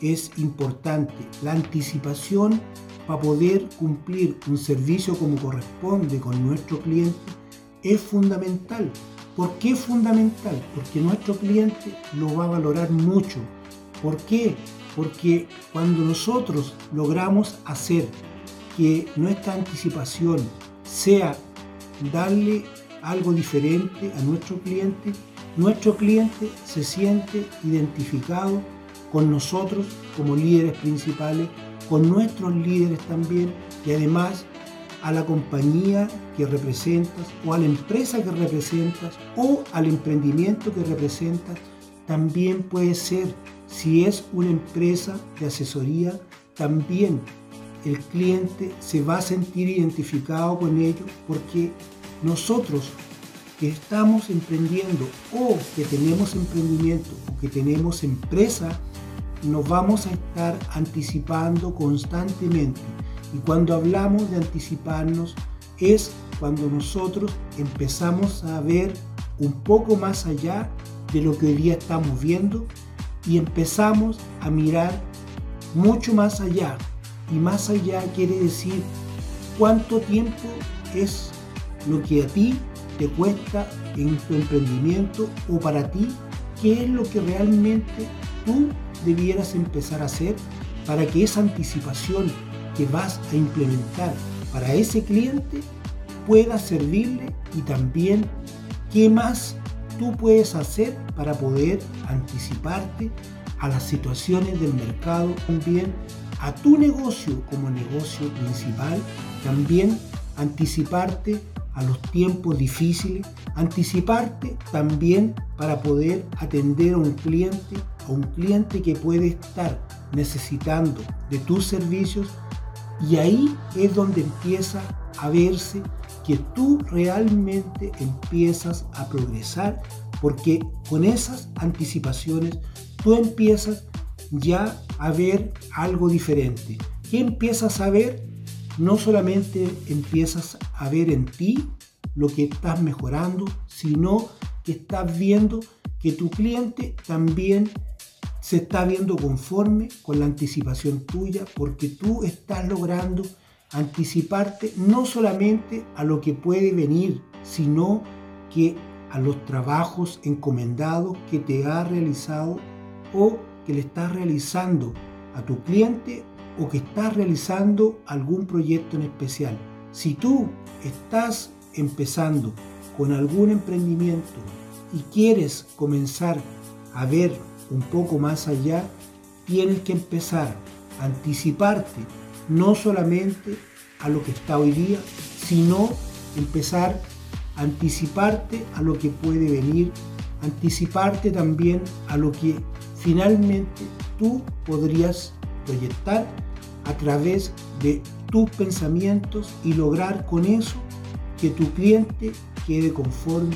es importante. La anticipación para poder cumplir un servicio como corresponde con nuestro cliente es fundamental. ¿Por qué es fundamental? Porque nuestro cliente lo va a valorar mucho. ¿Por qué? Porque cuando nosotros logramos hacer que nuestra anticipación sea darle algo diferente a nuestro cliente, nuestro cliente se siente identificado con nosotros como líderes principales, con nuestros líderes también y además a la compañía que representas o a la empresa que representas o al emprendimiento que representas, también puede ser, si es una empresa de asesoría, también el cliente se va a sentir identificado con ello porque nosotros que estamos emprendiendo o que tenemos emprendimiento o que tenemos empresa, nos vamos a estar anticipando constantemente. Y cuando hablamos de anticiparnos es cuando nosotros empezamos a ver un poco más allá de lo que hoy día estamos viendo y empezamos a mirar mucho más allá. Y más allá quiere decir cuánto tiempo es lo que a ti te cuesta en tu emprendimiento o para ti, qué es lo que realmente tú debieras empezar a hacer para que esa anticipación que vas a implementar para ese cliente pueda servirle y también qué más tú puedes hacer para poder anticiparte a las situaciones del mercado, también a tu negocio como negocio principal, también anticiparte a los tiempos difíciles, anticiparte también para poder atender a un cliente, un cliente que puede estar necesitando de tus servicios y ahí es donde empieza a verse que tú realmente empiezas a progresar porque con esas anticipaciones tú empiezas ya a ver algo diferente. ¿Qué empiezas a ver? no solamente empiezas a ver en ti lo que estás mejorando, sino que estás viendo que tu cliente también se está viendo conforme con la anticipación tuya porque tú estás logrando anticiparte no solamente a lo que puede venir, sino que a los trabajos encomendados que te ha realizado o que le estás realizando a tu cliente o que estás realizando algún proyecto en especial. Si tú estás empezando con algún emprendimiento y quieres comenzar a ver un poco más allá, tienes que empezar a anticiparte no solamente a lo que está hoy día, sino empezar a anticiparte a lo que puede venir, anticiparte también a lo que finalmente tú podrías proyectar a través de tus pensamientos y lograr con eso que tu cliente quede conforme